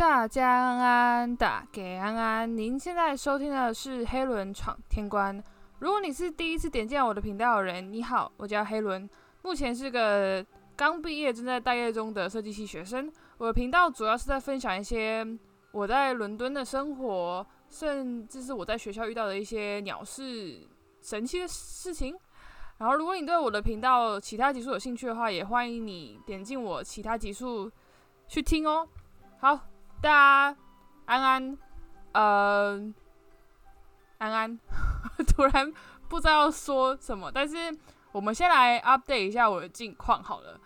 大家安安，大给安安。您现在收听的是黑轮闯天关。如果你是第一次点进我的频道的人，你好，我叫黑轮，目前是个刚毕业正在待业中的设计系学生。我的频道主要是在分享一些我在伦敦的生活，甚至是我在学校遇到的一些鸟事、神奇的事情。然后，如果你对我的频道其他集数有兴趣的话，也欢迎你点进我其他集数去听哦。好，大家安安，呃，安安，突然不知道说什么，但是我们先来 update 一下我的近况好了。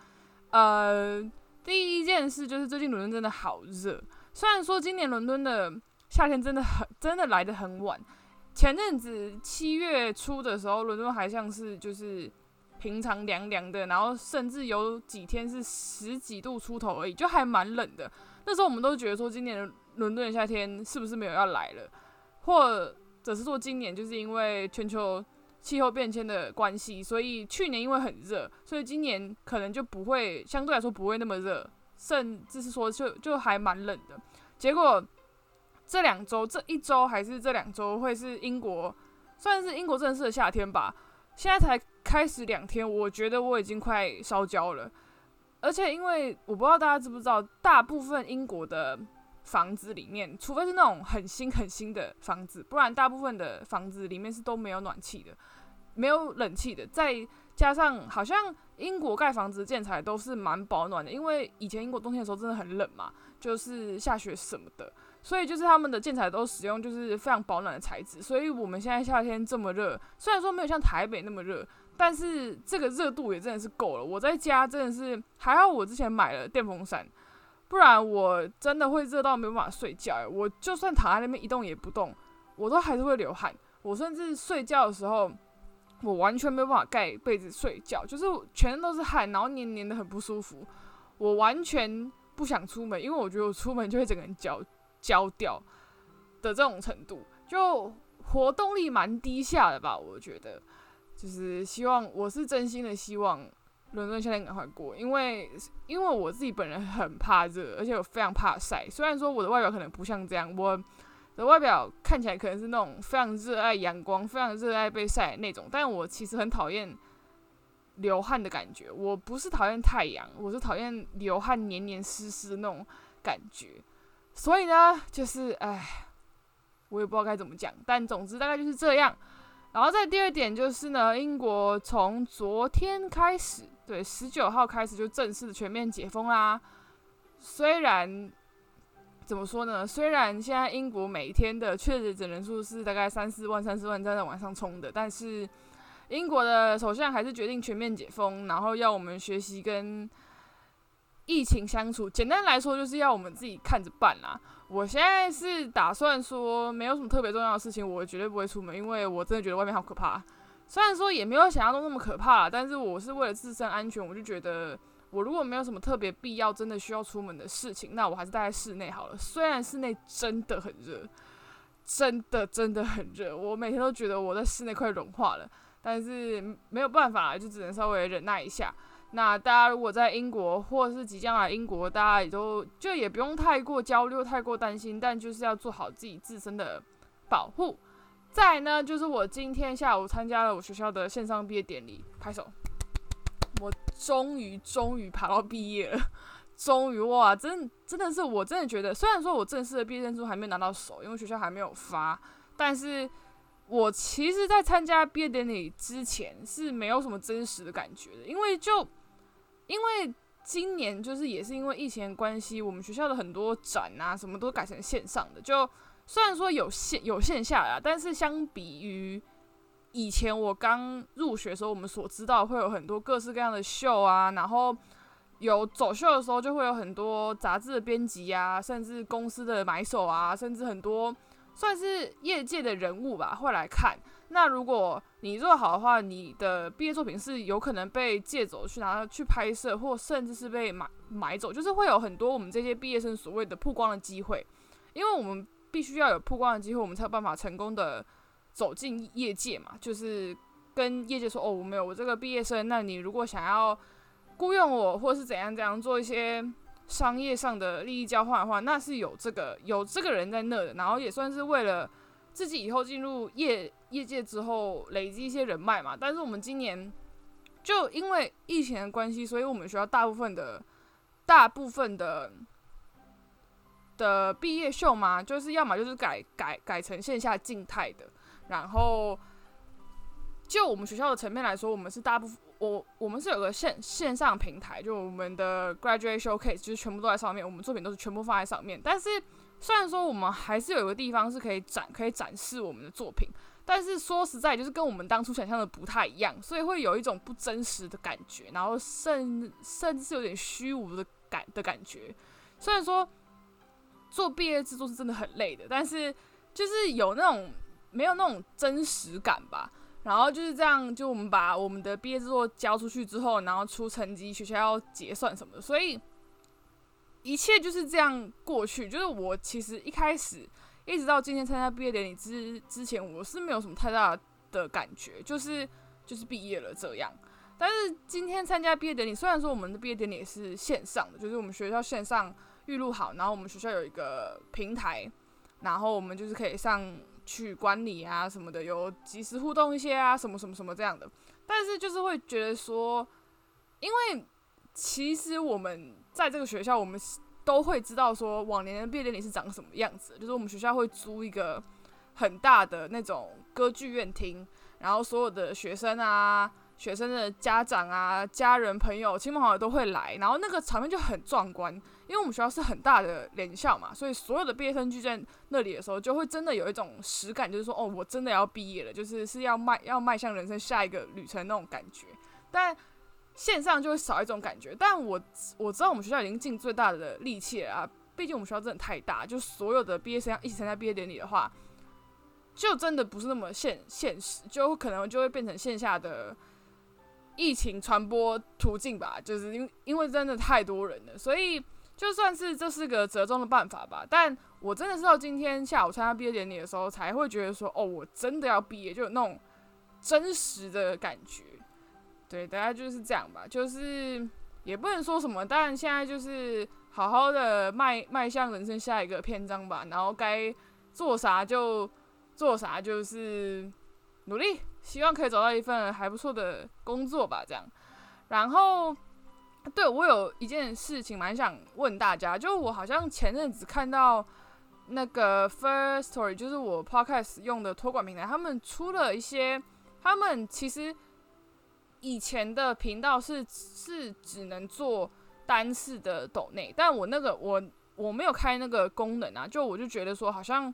呃，第一件事就是最近伦敦真的好热，虽然说今年伦敦的夏天真的很真的来的很晚。前阵子七月初的时候，伦敦还像是就是平常凉凉的，然后甚至有几天是十几度出头而已，就还蛮冷的。那时候我们都觉得说，今年伦敦的夏天是不是没有要来了，或者是说今年就是因为全球气候变迁的关系，所以去年因为很热，所以今年可能就不会相对来说不会那么热，甚至是说就就还蛮冷的。结果。这两周，这一周还是这两周会是英国，算是英国正式的夏天吧。现在才开始两天，我觉得我已经快烧焦了。而且，因为我不知道大家知不知道，大部分英国的房子里面，除非是那种很新很新的房子，不然大部分的房子里面是都没有暖气的，没有冷气的。再加上，好像英国盖房子建材都是蛮保暖的，因为以前英国冬天的时候真的很冷嘛，就是下雪什么的。所以就是他们的建材都使用就是非常保暖的材质，所以我们现在夏天这么热，虽然说没有像台北那么热，但是这个热度也真的是够了。我在家真的是还好，我之前买了电风扇，不然我真的会热到没有办法睡觉。我就算躺在那边一动也不动，我都还是会流汗。我甚至睡觉的时候，我完全没有办法盖被子睡觉，就是全身都是汗，然后黏黏的很不舒服。我完全不想出门，因为我觉得我出门就会整个人焦。焦掉的这种程度，就活动力蛮低下的吧？我觉得，就是希望我是真心的希望伦敦夏天赶快过，因为因为我自己本人很怕热，而且我非常怕晒。虽然说我的外表可能不像这样，我的外表看起来可能是那种非常热爱阳光、非常热爱被晒那种，但我其实很讨厌流汗的感觉。我不是讨厌太阳，我是讨厌流汗黏黏湿湿的那种感觉。所以呢，就是唉，我也不知道该怎么讲，但总之大概就是这样。然后再第二点就是呢，英国从昨天开始，对，十九号开始就正式的全面解封啦。虽然怎么说呢？虽然现在英国每一天的确诊人数是大概三四万、三四万在往上冲的，但是英国的首相还是决定全面解封，然后要我们学习跟。疫情相处，简单来说就是要我们自己看着办啦。我现在是打算说，没有什么特别重要的事情，我绝对不会出门，因为我真的觉得外面好可怕。虽然说也没有想象中那么可怕，但是我是为了自身安全，我就觉得我如果没有什么特别必要，真的需要出门的事情，那我还是待在室内好了。虽然室内真的很热，真的真的很热，我每天都觉得我在室内快融化了，但是没有办法，就只能稍微忍耐一下。那大家如果在英国或者是即将来英国，大家也都就也不用太过焦虑、太过担心，但就是要做好自己自身的保护。再呢，就是我今天下午参加了我学校的线上毕业典礼，拍手！我终于终于爬到毕业了，终于哇！真真的是我真的觉得，虽然说我正式的毕业证书还没拿到手，因为学校还没有发，但是我其实在参加毕业典礼之前是没有什么真实的感觉的，因为就。因为今年就是也是因为疫情的关系，我们学校的很多展啊，什么都改成线上的。就虽然说有线有线下啊，但是相比于以前我刚入学时候，我们所知道会有很多各式各样的秀啊，然后有走秀的时候就会有很多杂志的编辑啊，甚至公司的买手啊，甚至很多算是业界的人物吧会来看。那如果你做好的话，你的毕业作品是有可能被借走去拿去拍摄，或甚至是被买买走，就是会有很多我们这些毕业生所谓的曝光的机会，因为我们必须要有曝光的机会，我们才有办法成功的走进业界嘛。就是跟业界说，哦，我没有我这个毕业生，那你如果想要雇佣我，或是怎样怎样做一些商业上的利益交换的话，那是有这个有这个人在那的，然后也算是为了自己以后进入业业界之后累积一些人脉嘛。但是我们今年就因为疫情的关系，所以我们学校大部分的大部分的的毕业秀嘛，就是要么就是改改改成线下静态的，然后就我们学校的层面来说，我们是大部分。我我们是有个线线上平台，就我们的 graduate showcase，就是全部都在上面，我们作品都是全部放在上面。但是虽然说我们还是有一个地方是可以展，可以展示我们的作品，但是说实在，就是跟我们当初想象的不太一样，所以会有一种不真实的感觉，然后甚甚至是有点虚无的感的感觉。虽然说做毕业制作是真的很累的，但是就是有那种没有那种真实感吧。然后就是这样，就我们把我们的毕业制作交出去之后，然后出成绩，学校要结算什么的，所以一切就是这样过去。就是我其实一开始一直到今天参加毕业典礼之之前，我是没有什么太大的感觉，就是就是毕业了这样。但是今天参加毕业典礼，虽然说我们的毕业典礼是线上的，就是我们学校线上预录好，然后我们学校有一个平台，然后我们就是可以上。去管理啊什么的，有及时互动一些啊，什么什么什么这样的。但是就是会觉得说，因为其实我们在这个学校，我们都会知道说，往年的毕业典礼是长什么样子。就是我们学校会租一个很大的那种歌剧院厅，然后所有的学生啊。学生的家长啊、家人、朋友、亲朋好友都会来，然后那个场面就很壮观。因为我们学校是很大的联校嘛，所以所有的毕业生聚在那里的时候，就会真的有一种实感，就是说，哦，我真的要毕业了，就是是要迈要迈向人生下一个旅程那种感觉。但线上就会少一种感觉。但我我知道我们学校已经尽最大的力气了啊，毕竟我们学校真的太大，就所有的毕业生一起参加毕业典礼的话，就真的不是那么现现实，就可能就会变成线下的。疫情传播途径吧，就是因因为真的太多人了，所以就算是这是个折中的办法吧。但我真的是到今天下午参加毕业典礼的时候，才会觉得说，哦，我真的要毕业，就有那种真实的感觉。对，大概就是这样吧。就是也不能说什么，但现在就是好好的迈迈向人生下一个篇章吧。然后该做啥就做啥，就是努力。希望可以找到一份还不错的工作吧，这样。然后，对我有一件事情蛮想问大家，就我好像前阵子看到那个 First Story，就是我 Podcast 用的托管平台，他们出了一些，他们其实以前的频道是是只能做单次的抖内，但我那个我我没有开那个功能啊，就我就觉得说好像。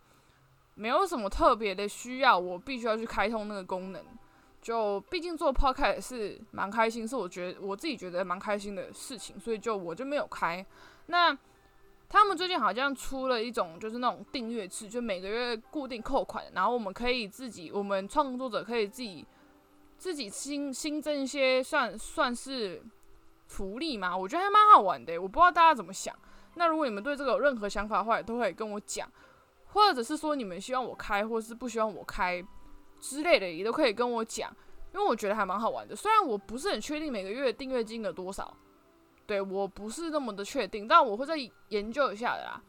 没有什么特别的需要，我必须要去开通那个功能。就毕竟做 podcast 是蛮开心，是我觉得我自己觉得蛮开心的事情，所以就我就没有开。那他们最近好像出了一种就是那种订阅制，就每个月固定扣款，然后我们可以自己，我们创作者可以自己自己新新增一些算算是福利嘛？我觉得还蛮好玩的，我不知道大家怎么想。那如果你们对这个有任何想法的话，也都可以跟我讲。或者是说你们希望我开，或是不希望我开之类的，也都可以跟我讲，因为我觉得还蛮好玩的。虽然我不是很确定每个月订阅金额多少，对我不是那么的确定，但我会再研究一下的啦。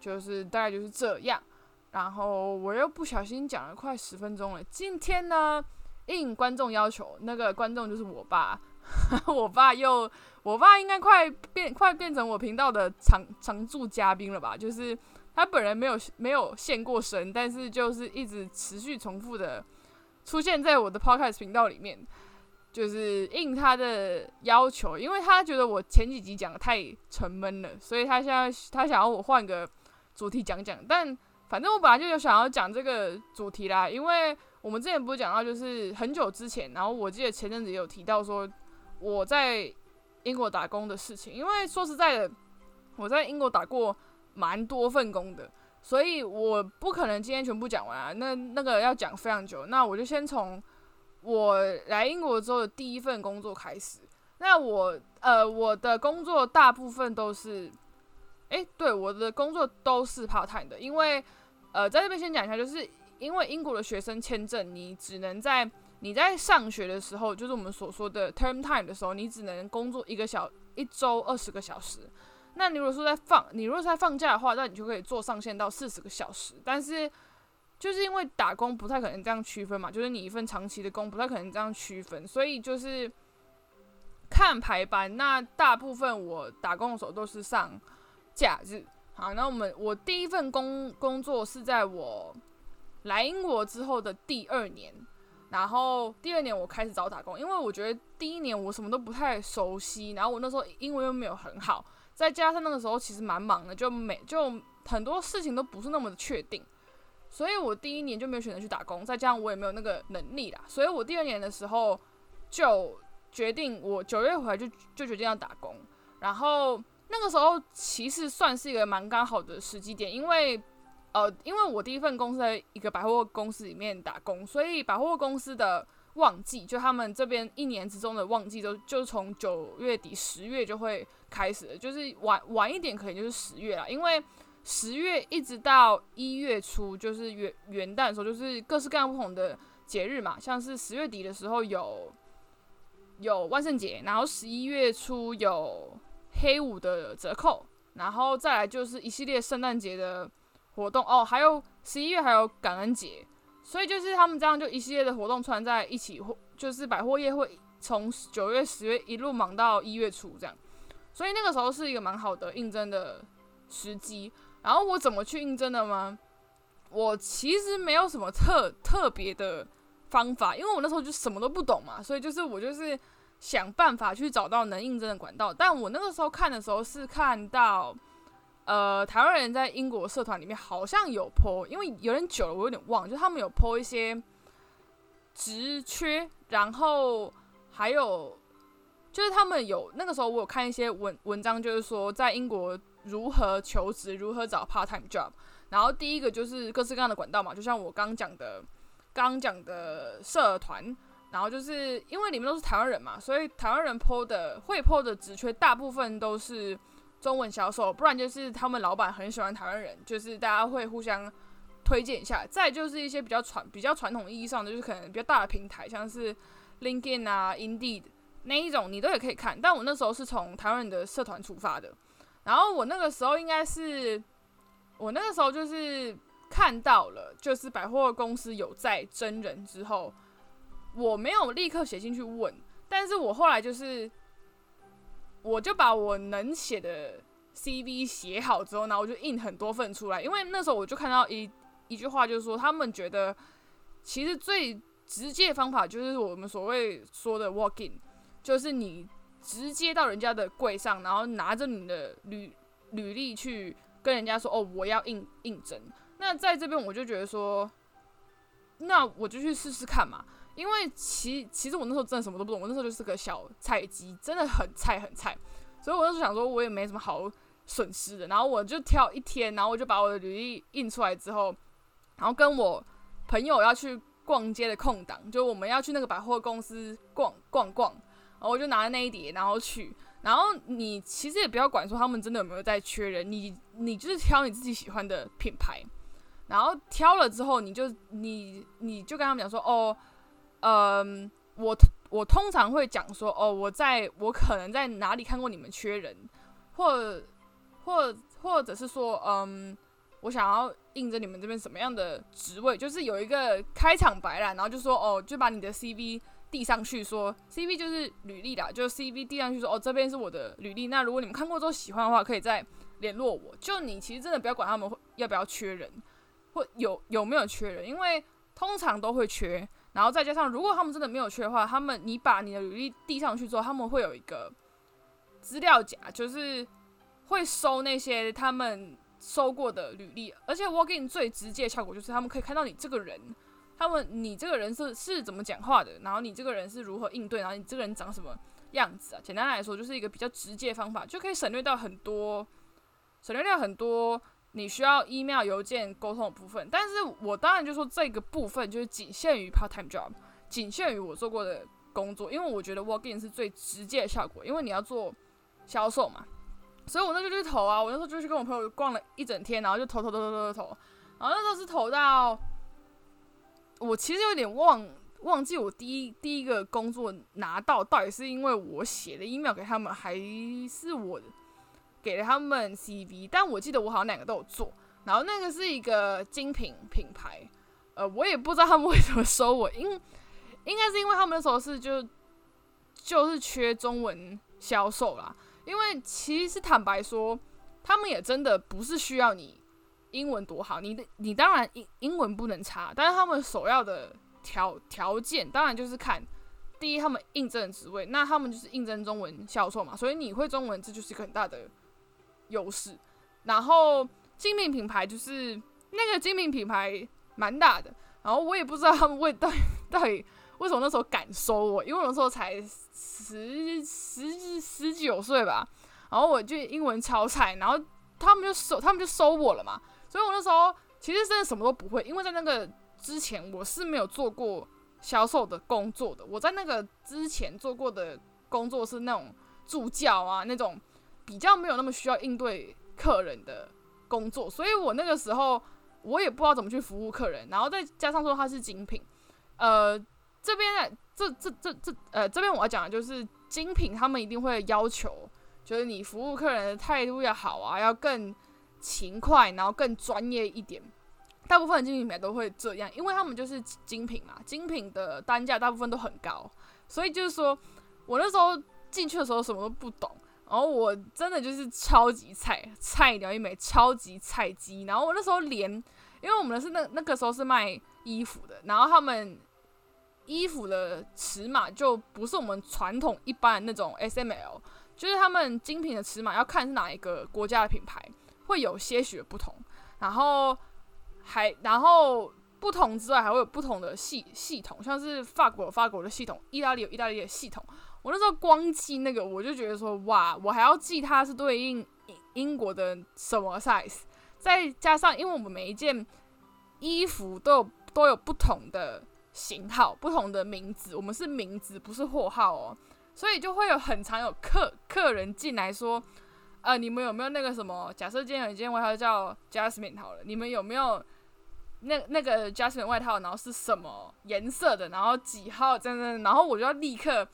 就是大概就是这样。然后我又不小心讲了快十分钟了。今天呢，应观众要求，那个观众就是我爸，我爸又，我爸应该快变快变成我频道的常常驻嘉宾了吧？就是。他本人没有没有现过身，但是就是一直持续重复的出现在我的 podcast 频道里面，就是应他的要求，因为他觉得我前几集讲的太沉闷了，所以他现在他想要我换个主题讲讲。但反正我本来就有想要讲这个主题啦，因为我们之前不是讲到就是很久之前，然后我记得前阵子也有提到说我在英国打工的事情，因为说实在的，我在英国打过。蛮多份工的，所以我不可能今天全部讲完啊。那那个要讲非常久，那我就先从我来英国之后的第一份工作开始。那我呃，我的工作大部分都是，诶，对，我的工作都是 part time 的，因为呃，在这边先讲一下，就是因为英国的学生签证，你只能在你在上学的时候，就是我们所说的 term time 的时候，你只能工作一个小一周二十个小时。那你如果说在放，你如果在放假的话，那你就可以做上限到四十个小时。但是就是因为打工不太可能这样区分嘛，就是你一份长期的工不太可能这样区分，所以就是看排班。那大部分我打工的时候都是上假日。好，那我们我第一份工工作是在我来英国之后的第二年，然后第二年我开始找打工，因为我觉得第一年我什么都不太熟悉，然后我那时候英文又没有很好。再加上那个时候其实蛮忙的，就每就很多事情都不是那么的确定，所以我第一年就没有选择去打工。再加上我也没有那个能力啦，所以我第二年的时候就决定，我九月回来就就决定要打工。然后那个时候其实算是一个蛮刚好的时机点，因为呃，因为我第一份工司在一个百货公司里面打工，所以百货公司的。旺季就他们这边一年之中的旺季都就从九月底十月就会开始，就是晚晚一点可能就是十月了，因为十月一直到一月初就是元元旦的时候，就是各式各样不同的节日嘛，像是十月底的时候有有万圣节，然后十一月初有黑五的折扣，然后再来就是一系列圣诞节的活动哦，还有十一月还有感恩节。所以就是他们这样就一系列的活动串在一起，或就是百货业会从九月、十月一路忙到一月初这样。所以那个时候是一个蛮好的应征的时机。然后我怎么去应征的吗？我其实没有什么特特别的方法，因为我那时候就什么都不懂嘛，所以就是我就是想办法去找到能应征的管道。但我那个时候看的时候是看到。呃，台湾人在英国社团里面好像有 po，因为有点久了，我有点忘，就他们有 po 一些职缺，然后还有就是他们有那个时候我有看一些文文章，就是说在英国如何求职，如何找 part time job。然后第一个就是各式各样的管道嘛，就像我刚讲的，刚讲的社团，然后就是因为里面都是台湾人嘛，所以台湾人 po 的会 po 的职缺大部分都是。中文销售，不然就是他们老板很喜欢台湾人，就是大家会互相推荐一下。再就是一些比较传、比较传统意义上的，就是可能比较大的平台，像是 LinkedIn 啊、Indeed 那一种，你都也可以看。但我那时候是从台湾人的社团出发的，然后我那个时候应该是，我那个时候就是看到了，就是百货公司有在真人之后，我没有立刻写进去问，但是我后来就是。我就把我能写的 CV 写好之后，然后我就印很多份出来。因为那时候我就看到一一句话，就是说他们觉得其实最直接的方法就是我们所谓说的 walk in，就是你直接到人家的柜上，然后拿着你的履履历去跟人家说：“哦，我要应应征。”那在这边我就觉得说，那我就去试试看嘛。因为其其实我那时候真的什么都不懂，我那时候就是个小菜鸡，真的很菜很菜，所以我那时候想说，我也没什么好损失的，然后我就挑一天，然后我就把我的履历印出来之后，然后跟我朋友要去逛街的空档，就我们要去那个百货公司逛逛逛，然后我就拿着那一叠，然后去，然后你其实也不要管说他们真的有没有在缺人，你你就是挑你自己喜欢的品牌，然后挑了之后，你就你你就跟他们讲说，哦。嗯，我我通常会讲说，哦，我在我可能在哪里看过你们缺人，或或或者是说，嗯，我想要应征你们这边什么样的职位，就是有一个开场白啦，然后就说，哦，就把你的 CV 递上去，说 CV 就是履历啦，就 CV 递上去说，哦，这边是我的履历，那如果你们看过之后喜欢的话，可以再联络我。就你其实真的不要管他们要不要缺人，或有有没有缺人，因为通常都会缺。然后再加上，如果他们真的没有缺的话，他们你把你的履历递上去之后，他们会有一个资料夹，就是会收那些他们收过的履历。而且 Walk-in 最直接的效果就是他们可以看到你这个人，他们你这个人是是怎么讲话的，然后你这个人是如何应对，然后你这个人长什么样子啊？简单来说，就是一个比较直接方法，就可以省略掉很多，省略掉很多。你需要 email 邮件沟通的部分，但是我当然就说这个部分就是仅限于 part time job，仅限于我做过的工作，因为我觉得 working 是最直接的效果，因为你要做销售嘛，所以我那就投啊，我那时候就去跟我朋友逛了一整天，然后就投投投投投投，然后那时候是投到，我其实有点忘忘记我第一第一个工作拿到到底是因为我写的 email 给他们，还是我。给了他们 CV，但我记得我好像两个都有做。然后那个是一个精品品牌，呃，我也不知道他们为什么收我，因 应该是因为他们那时候是就就是缺中文销售啦。因为其实坦白说，他们也真的不是需要你英文多好，你的你当然英英文不能差，但是他们首要的条条件当然就是看第一，他们应征的职位，那他们就是应征中文销售嘛，所以你会中文这就是一个很大的优势。然后精品品牌就是那个精品品牌蛮大的，然后我也不知道他们为到底到底为什么那时候敢收我，因为我那时候才十十十九岁吧，然后我就英文超菜，然后他们就收他们就收我了嘛，所以我那时候其实真的什么都不会，因为在那个之前我是没有做过销售的工作的，我在那个之前做过的工作是那种助教啊，那种比较没有那么需要应对客人的工作，所以我那个时候我也不知道怎么去服务客人，然后再加上说它是精品，呃。这边呢，这这这这呃，这边我要讲的就是精品，他们一定会要求，就是你服务客人的态度要好啊，要更勤快，然后更专业一点。大部分的精品品牌都会这样，因为他们就是精品嘛，精品的单价大部分都很高，所以就是说我那时候进去的时候什么都不懂，然后我真的就是超级菜菜鸟一枚，超级菜鸡。然后我那时候连，因为我们是那那个时候是卖衣服的，然后他们。衣服的尺码就不是我们传统一般那种 S M L，就是他们精品的尺码要看是哪一个国家的品牌，会有些许的不同。然后还然后不同之外，还会有不同的系系统，像是法国有法国的系统，意大利有意大利的系统。我那时候光记那个，我就觉得说哇，我还要记它是对应英国的什么 size，再加上因为我们每一件衣服都有都有不同的。型号不同的名字，我们是名字不是货号哦，所以就会有很常有客客人进来说，呃，你们有没有那个什么？假设今天有一件外套叫 Jasmine 好了，你们有没有那那个加湿的外套？然后是什么颜色的？然后几号？真的？然后我就要立刻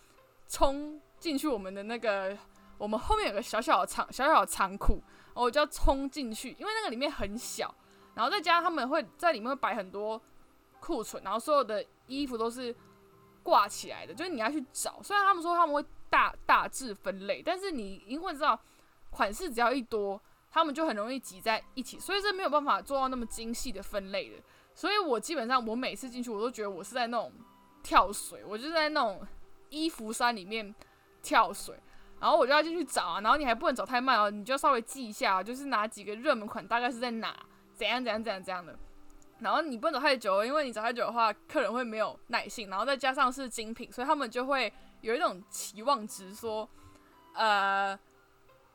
冲进去我们的那个，我们后面有个小小的仓小小的仓库，我就要冲进去，因为那个里面很小，然后再加上他们会在里面会摆很多库存，然后所有的。衣服都是挂起来的，就是你要去找。虽然他们说他们会大大致分类，但是你因为知道款式只要一多，他们就很容易挤在一起，所以这没有办法做到那么精细的分类的。所以我基本上我每次进去，我都觉得我是在那种跳水，我就在那种衣服山里面跳水，然后我就要进去找啊，然后你还不能找太慢哦，你就稍微记一下，就是哪几个热门款大概是在哪，怎样怎样怎样怎样的。然后你不能走太久，因为你走太久的话，客人会没有耐性。然后再加上是精品，所以他们就会有一种期望值，说，呃，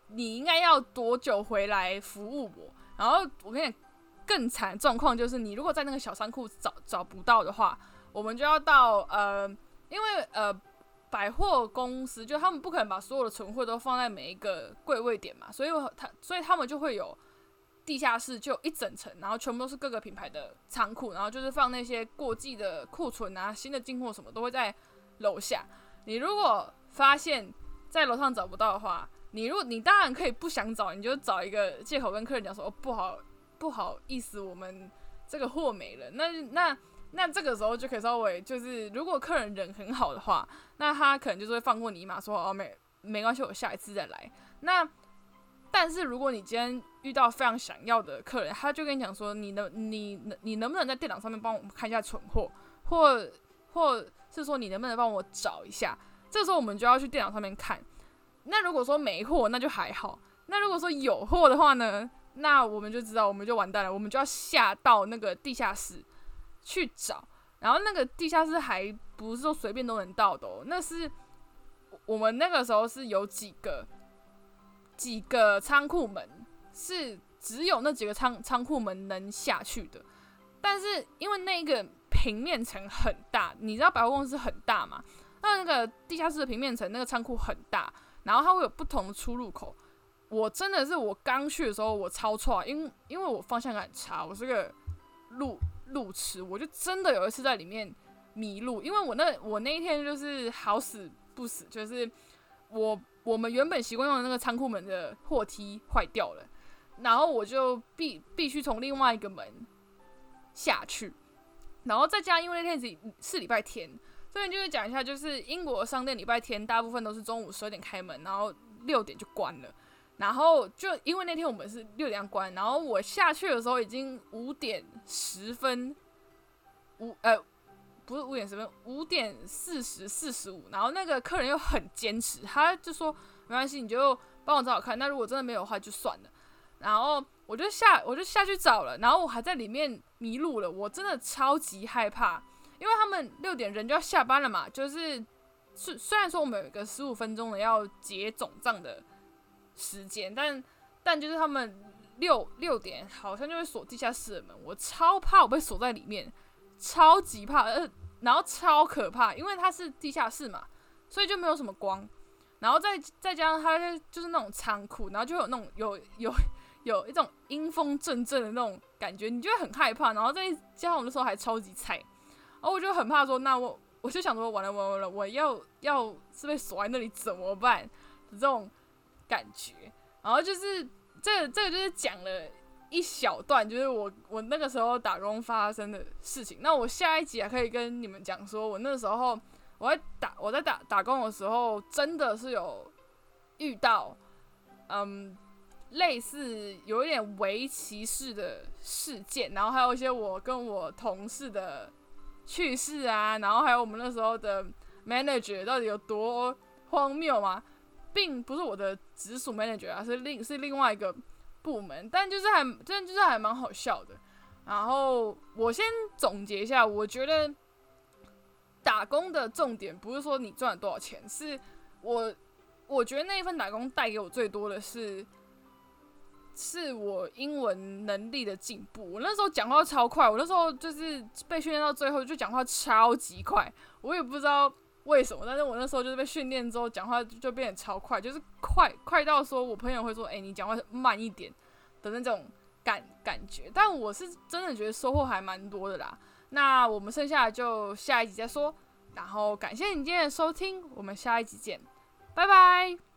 你应该要多久回来服务我？然后我跟你讲更惨状况就是，你如果在那个小仓库找找不到的话，我们就要到呃，因为呃，百货公司就他们不可能把所有的存货都放在每一个柜位点嘛，所以他所以他们就会有。地下室就一整层，然后全部都是各个品牌的仓库，然后就是放那些过季的库存啊、新的进货什么都会在楼下。你如果发现，在楼上找不到的话，你如果你当然可以不想找，你就找一个借口跟客人讲说：“哦，不好不好意思，我们这个货没了。”那那那这个时候就可以稍微就是，如果客人人很好的话，那他可能就是会放过你一马，说：“哦，没没关系，我下一次再来。”那但是如果你今天遇到非常想要的客人，他就跟你讲说，你能你能你能不能在电脑上面帮我们看一下存货，或或是说你能不能帮我找一下？这时候我们就要去电脑上面看。那如果说没货，那就还好。那如果说有货的话呢？那我们就知道我们就完蛋了，我们就要下到那个地下室去找。然后那个地下室还不是说随便都能到的，哦，那是我们那个时候是有几个。几个仓库门是只有那几个仓仓库门能下去的，但是因为那个平面层很大，你知道百货公司很大嘛？那那个地下室的平面层，那个仓库很大，然后它会有不同的出入口。我真的是我刚去的时候我超错，因因为我方向感差，我是个路路痴，我就真的有一次在里面迷路，因为我那我那一天就是好死不死，就是我我们原本习惯用的那个仓库门的货梯坏掉了，然后我就必必须从另外一个门下去，然后再加因为那天是是礼拜天，这边就是讲一下，就是英国商店礼拜天大部分都是中午十二点开门，然后六点就关了。然后就因为那天我们是六点关，然后我下去的时候已经五点十分，五呃不是五点十分，五点四十四十五。然后那个客人又很坚持，他就说没关系，你就帮我找找看。那如果真的没有的话就算了。然后我就下我就下去找了，然后我还在里面迷路了，我真的超级害怕，因为他们六点人就要下班了嘛，就是虽虽然说我们有个十五分钟的要结总账的。时间，但但就是他们六六点好像就会锁地下室的门，我超怕我被锁在里面，超级怕，呃，然后超可怕，因为它是地下室嘛，所以就没有什么光，然后再再加上它就是那种仓库，然后就有那种有有有一种阴风阵阵的那种感觉，你就会很害怕，然后再加上我那时候还超级菜，然后我就很怕说，那我我就想说完了完了完了，我要要是被锁在那里怎么办？这种。感觉，然后就是这这个就是讲了一小段，就是我我那个时候打工发生的事情。那我下一集还可以跟你们讲，说我那时候我在打我在打打工的时候，真的是有遇到嗯类似有一点围棋式的事件，然后还有一些我跟我同事的趣事啊，然后还有我们那时候的 manager 到底有多荒谬吗？并不是我的直属 manager 啊，是另是另外一个部门，但就是还真的就是还蛮好笑的。然后我先总结一下，我觉得打工的重点不是说你赚了多少钱，是我我觉得那一份打工带给我最多的是，是我英文能力的进步。我那时候讲话超快，我那时候就是被训练到最后就讲话超级快，我也不知道。为什么？但是我那时候就是被训练之后，讲话就变得超快，就是快快到说我朋友会说：“哎，你讲话慢一点”的那种感感觉。但我是真的觉得收获还蛮多的啦。那我们剩下的就下一集再说。然后感谢你今天的收听，我们下一集见，拜拜。